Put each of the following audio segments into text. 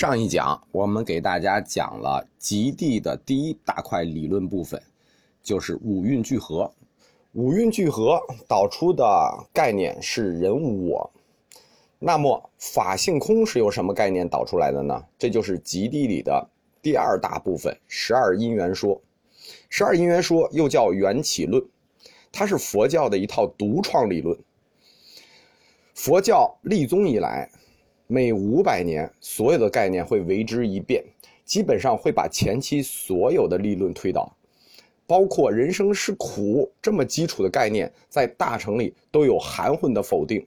上一讲我们给大家讲了极地的第一大块理论部分，就是五蕴聚合。五蕴聚合导出的概念是人我。那么法性空是由什么概念导出来的呢？这就是极地里的第二大部分——十二因缘说。十二因缘说又叫缘起论，它是佛教的一套独创理论。佛教立宗以来。每五百年，所有的概念会为之一变，基本上会把前期所有的理论推倒，包括人生是苦这么基础的概念，在大乘里都有含混的否定。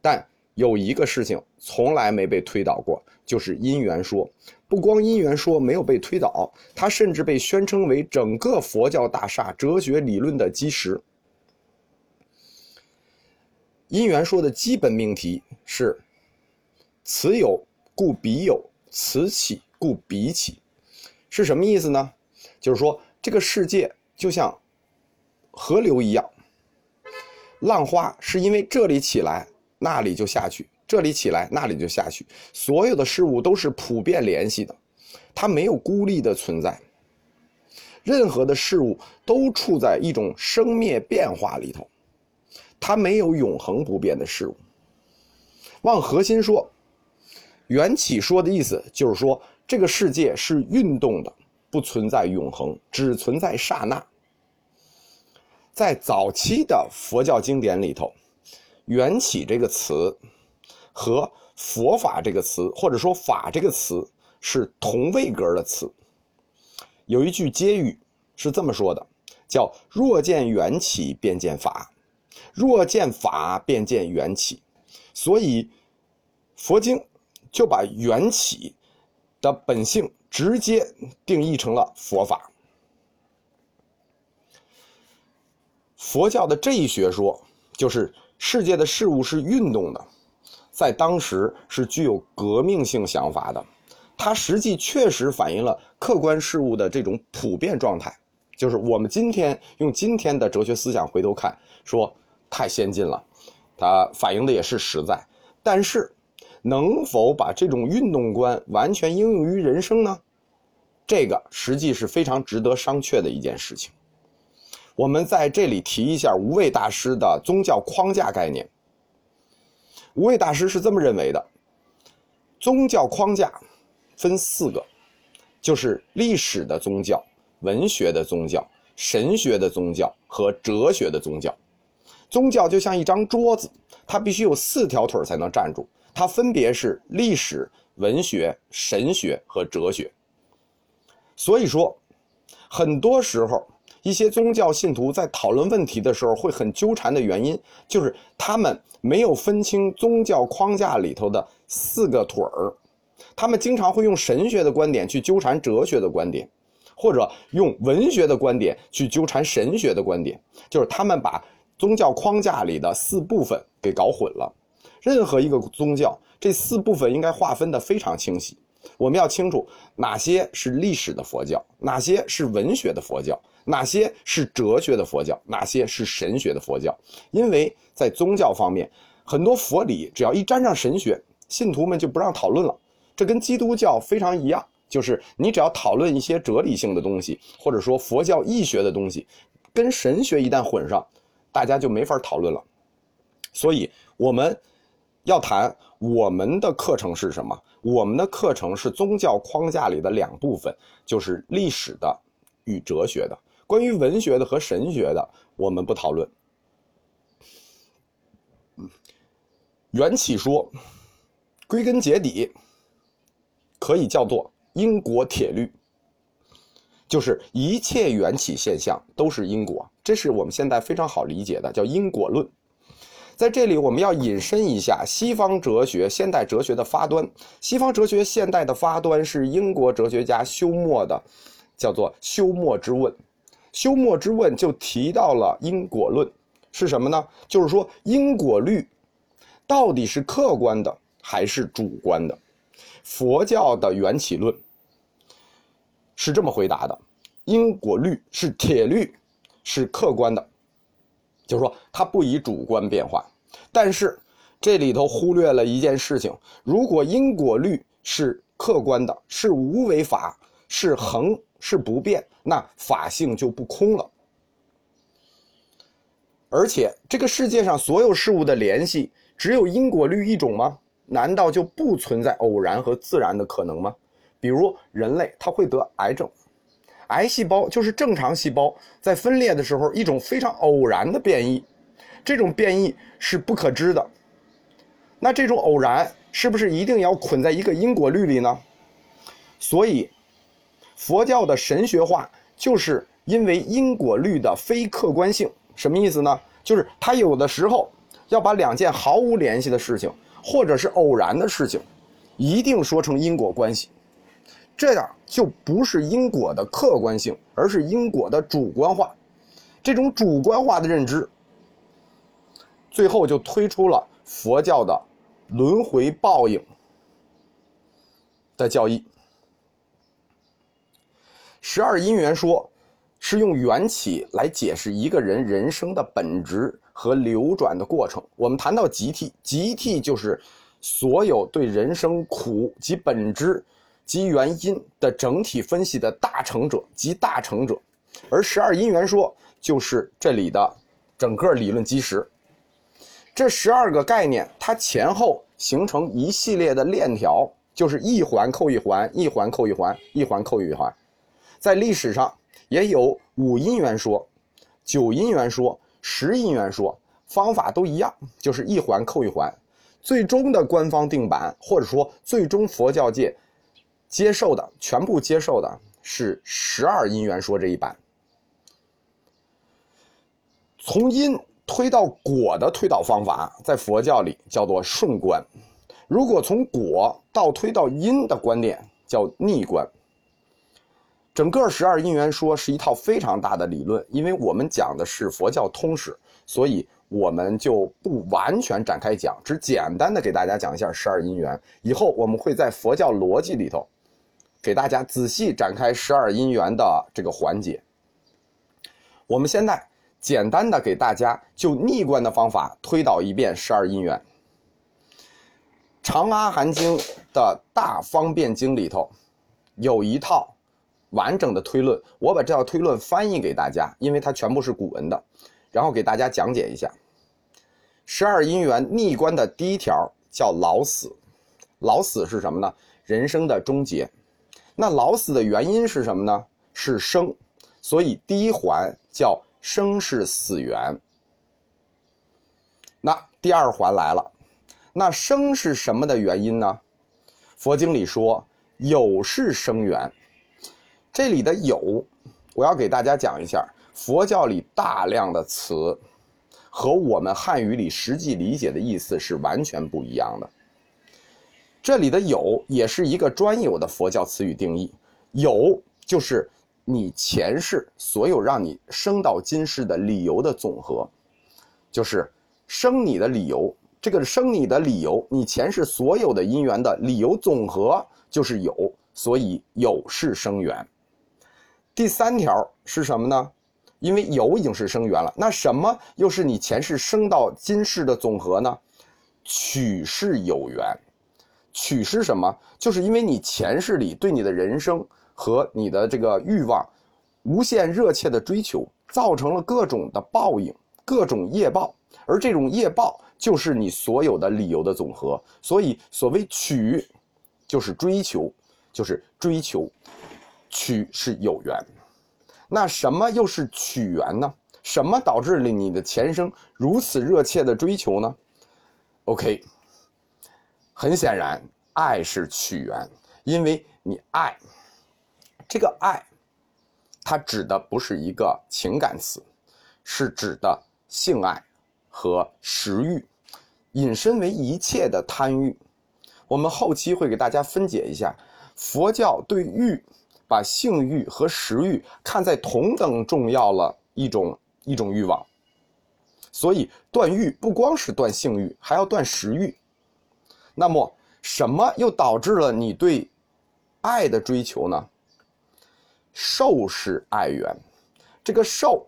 但有一个事情从来没被推倒过，就是因缘说。不光因缘说没有被推倒，它甚至被宣称为整个佛教大厦哲学理论的基石。因缘说的基本命题是。此有故彼有，此起故彼起，是什么意思呢？就是说这个世界就像河流一样，浪花是因为这里起来，那里就下去；这里起来，那里就下去。所有的事物都是普遍联系的，它没有孤立的存在。任何的事物都处在一种生灭变化里头，它没有永恒不变的事物。往核心说。缘起说的意思就是说，这个世界是运动的，不存在永恒，只存在刹那。在早期的佛教经典里头，“缘起”这个词和佛法这个词，或者说“法”这个词是同位格的词。有一句接语是这么说的，叫“若见缘起，便见法；若见法，便见缘起”。所以，佛经。就把缘起的本性直接定义成了佛法。佛教的这一学说，就是世界的事物是运动的，在当时是具有革命性想法的。它实际确实反映了客观事物的这种普遍状态，就是我们今天用今天的哲学思想回头看，说太先进了，它反映的也是实在，但是。能否把这种运动观完全应用于人生呢？这个实际是非常值得商榷的一件事情。我们在这里提一下无畏大师的宗教框架概念。无畏大师是这么认为的：宗教框架分四个，就是历史的宗教、文学的宗教、神学的宗教和哲学的宗教。宗教就像一张桌子，它必须有四条腿才能站住。它分别是历史、文学、神学和哲学。所以说，很多时候一些宗教信徒在讨论问题的时候会很纠缠的原因，就是他们没有分清宗教框架里头的四个腿儿。他们经常会用神学的观点去纠缠哲学的观点，或者用文学的观点去纠缠神学的观点，就是他们把宗教框架里的四部分给搞混了。任何一个宗教，这四部分应该划分的非常清晰。我们要清楚哪些是历史的佛教，哪些是文学的佛教，哪些是哲学的佛教，哪些是神学的佛教。因为在宗教方面，很多佛理只要一沾上神学，信徒们就不让讨论了。这跟基督教非常一样，就是你只要讨论一些哲理性的东西，或者说佛教义学的东西，跟神学一旦混上，大家就没法讨论了。所以，我们。要谈我们的课程是什么？我们的课程是宗教框架里的两部分，就是历史的与哲学的。关于文学的和神学的，我们不讨论。缘起说，归根结底可以叫做因果铁律，就是一切缘起现象都是因果，这是我们现在非常好理解的，叫因果论。在这里，我们要引申一下西方哲学、现代哲学的发端。西方哲学现代的发端是英国哲学家休谟的，叫做休谟之问。休谟之问就提到了因果论，是什么呢？就是说因果律到底是客观的还是主观的？佛教的缘起论是这么回答的：因果律是铁律，是客观的。就是说，它不以主观变化，但是这里头忽略了一件事情：如果因果律是客观的，是无为法，是恒，是不变，那法性就不空了。而且，这个世界上所有事物的联系，只有因果律一种吗？难道就不存在偶然和自然的可能吗？比如人类，他会得癌症，癌细胞就是正常细胞在分裂的时候一种非常偶然的变异，这种变异是不可知的。那这种偶然是不是一定要捆在一个因果律里呢？所以，佛教的神学化就是因为因果律的非客观性。什么意思呢？就是他有的时候要把两件毫无联系的事情，或者是偶然的事情，一定说成因果关系。这样就不是因果的客观性，而是因果的主观化。这种主观化的认知，最后就推出了佛教的轮回报应的教义。十二因缘说是用缘起来解释一个人人生的本质和流转的过程。我们谈到集体，集体就是所有对人生苦及本质。及原因的整体分析的大成者及大成者，而十二因缘说就是这里的整个理论基石。这十二个概念，它前后形成一系列的链条，就是一环扣一环，一环扣一环，一环扣一环。在历史上也有五因缘说、九因缘说、十因缘说，方法都一样，就是一环扣一环。最终的官方定版，或者说最终佛教界。接受的全部接受的是十二因缘说这一版，从因推到果的推导方法，在佛教里叫做顺观；如果从果倒推到因的观点叫逆观。整个十二因缘说是一套非常大的理论，因为我们讲的是佛教通史，所以我们就不完全展开讲，只简单的给大家讲一下十二因缘。以后我们会在佛教逻辑里头。给大家仔细展开十二因缘的这个环节。我们现在简单的给大家就逆观的方法推导一遍十二因缘。长阿含经的大方便经里头有一套完整的推论，我把这套推论翻译给大家，因为它全部是古文的，然后给大家讲解一下。十二因缘逆观的第一条叫老死，老死是什么呢？人生的终结。那老死的原因是什么呢？是生，所以第一环叫生是死缘。那第二环来了，那生是什么的原因呢？佛经里说有是生缘，这里的有，我要给大家讲一下，佛教里大量的词和我们汉语里实际理解的意思是完全不一样的。这里的有也是一个专有的佛教词语定义，有就是你前世所有让你生到今世的理由的总和，就是生你的理由。这个生你的理由，你前世所有的因缘的理由总和就是有，所以有是生缘。第三条是什么呢？因为有已经是生缘了，那什么又是你前世生到今世的总和呢？取是有缘。取是什么？就是因为你前世里对你的人生和你的这个欲望，无限热切的追求，造成了各种的报应，各种业报，而这种业报就是你所有的理由的总和。所以，所谓取，就是追求，就是追求，取是有缘。那什么又是取缘呢？什么导致了你的前生如此热切的追求呢？OK。很显然，爱是取源，因为你爱，这个爱，它指的不是一个情感词，是指的性爱和食欲，引申为一切的贪欲。我们后期会给大家分解一下，佛教对欲，把性欲和食欲看在同等重要了一种一种欲望，所以断欲不光是断性欲，还要断食欲。那么，什么又导致了你对爱的追求呢？受是爱缘，这个受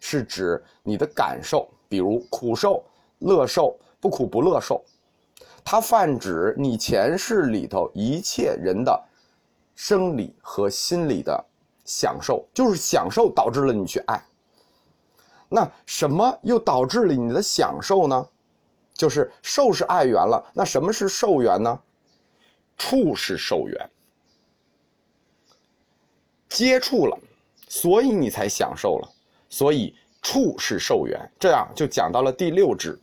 是指你的感受，比如苦受、乐受、不苦不乐受。它泛指你前世里头一切人的生理和心理的享受，就是享受导致了你去爱。那什么又导致了你的享受呢？就是受是爱缘了。那什么是受缘呢？处是受缘，接触了，所以你才享受了。所以处是受缘，这样就讲到了第六支。